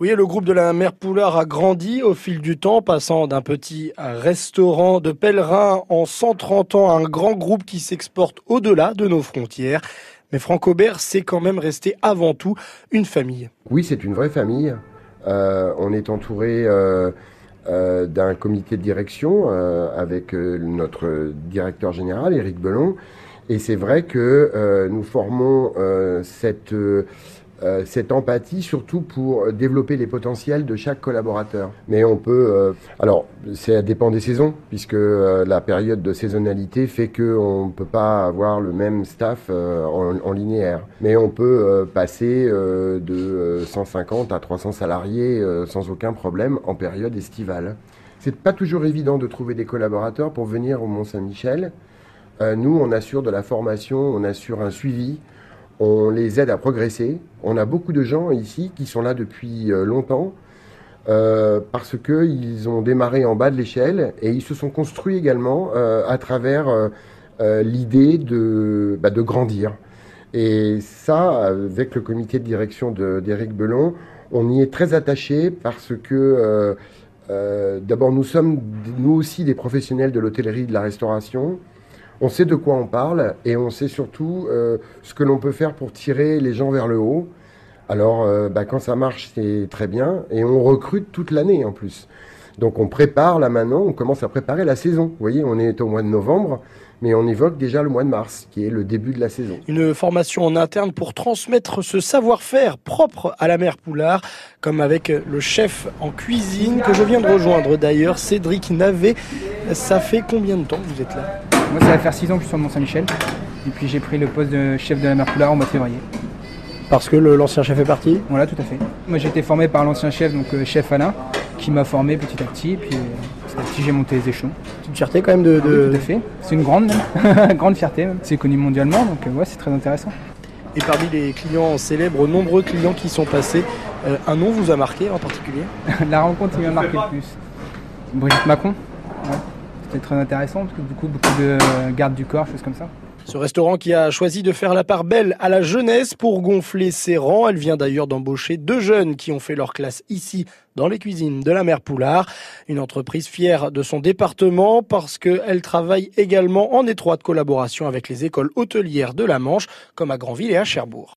Oui, le groupe de la Mère Poulard a grandi au fil du temps, passant d'un petit restaurant de pèlerins en 130 ans à un grand groupe qui s'exporte au-delà de nos frontières. Mais Franck Aubert, c'est quand même resté avant tout une famille. Oui, c'est une vraie famille. Euh, on est entouré euh, euh, d'un comité de direction avec notre directeur général, Éric Belon. Et c'est vrai que nous formons cette euh, cette empathie, surtout pour développer les potentiels de chaque collaborateur. Mais on peut, euh, alors, ça dépend des saisons, puisque euh, la période de saisonnalité fait qu'on ne peut pas avoir le même staff en, linéaire. Mais on peut passer de 150 à 300 salariés sans aucun problème en période estivale. C'est pas toujours évident de trouver des collaborateurs pour venir au Mont-Saint-Michel. nous, on assure de la formation, on assure un suivi on les aide à progresser. On a beaucoup de gens ici qui sont là depuis euh, longtemps euh, parce qu'ils ont démarré en bas de l'échelle et ils se sont construits également euh, à travers l'idée de, bah, de grandir. Et ça, avec le comité de direction d'Éric Belon, on y est très attaché parce que d'abord nous sommes nous aussi des professionnels de l'hôtellerie de la restauration on sait de quoi on parle et on sait surtout euh, ce que l'on peut faire pour tirer les gens vers le haut. Alors, euh, bah, quand ça marche, c'est très bien et on recrute toute l'année en plus. Donc, on prépare là maintenant, on commence à préparer la saison. Vous voyez, on est au mois de novembre, mais on évoque déjà le mois de mars, qui est le début de la saison. Une formation en interne pour transmettre ce savoir-faire propre à la mère Poulard, comme avec le chef en cuisine que je viens de rejoindre d'ailleurs, Cédric Navet. Ça fait combien de temps que vous êtes là? Moi, ça va faire 6 ans que je suis sur Mont-Saint-Michel. Et puis j'ai pris le poste de chef de la mer Poulard en mois de février. Parce que l'ancien chef est parti Voilà, tout à fait. Moi j'ai été formé par l'ancien chef, donc euh, chef Alain, qui m'a formé petit à petit. Et puis euh, petit à petit j'ai monté les échelons. C'est une fierté quand même de. tout à fait. C'est une grande grande fierté même. C'est connu mondialement, donc euh, ouais, c'est très intéressant. Et parmi les clients célèbres, nombreux clients qui sont passés, un nom vous a marqué en particulier? La rencontre qui m'a marqué le plus. Brigitte Macron. C'était très intéressant parce que du coup beaucoup de gardes du corps, choses comme ça. Ce restaurant qui a choisi de faire la part belle à la jeunesse pour gonfler ses rangs. Elle vient d'ailleurs d'embaucher deux jeunes qui ont fait leur classe ici dans les cuisines de la mère Poulard. Une entreprise fière de son département parce qu'elle travaille également en étroite collaboration avec les écoles hôtelières de la Manche comme à Granville et à Cherbourg.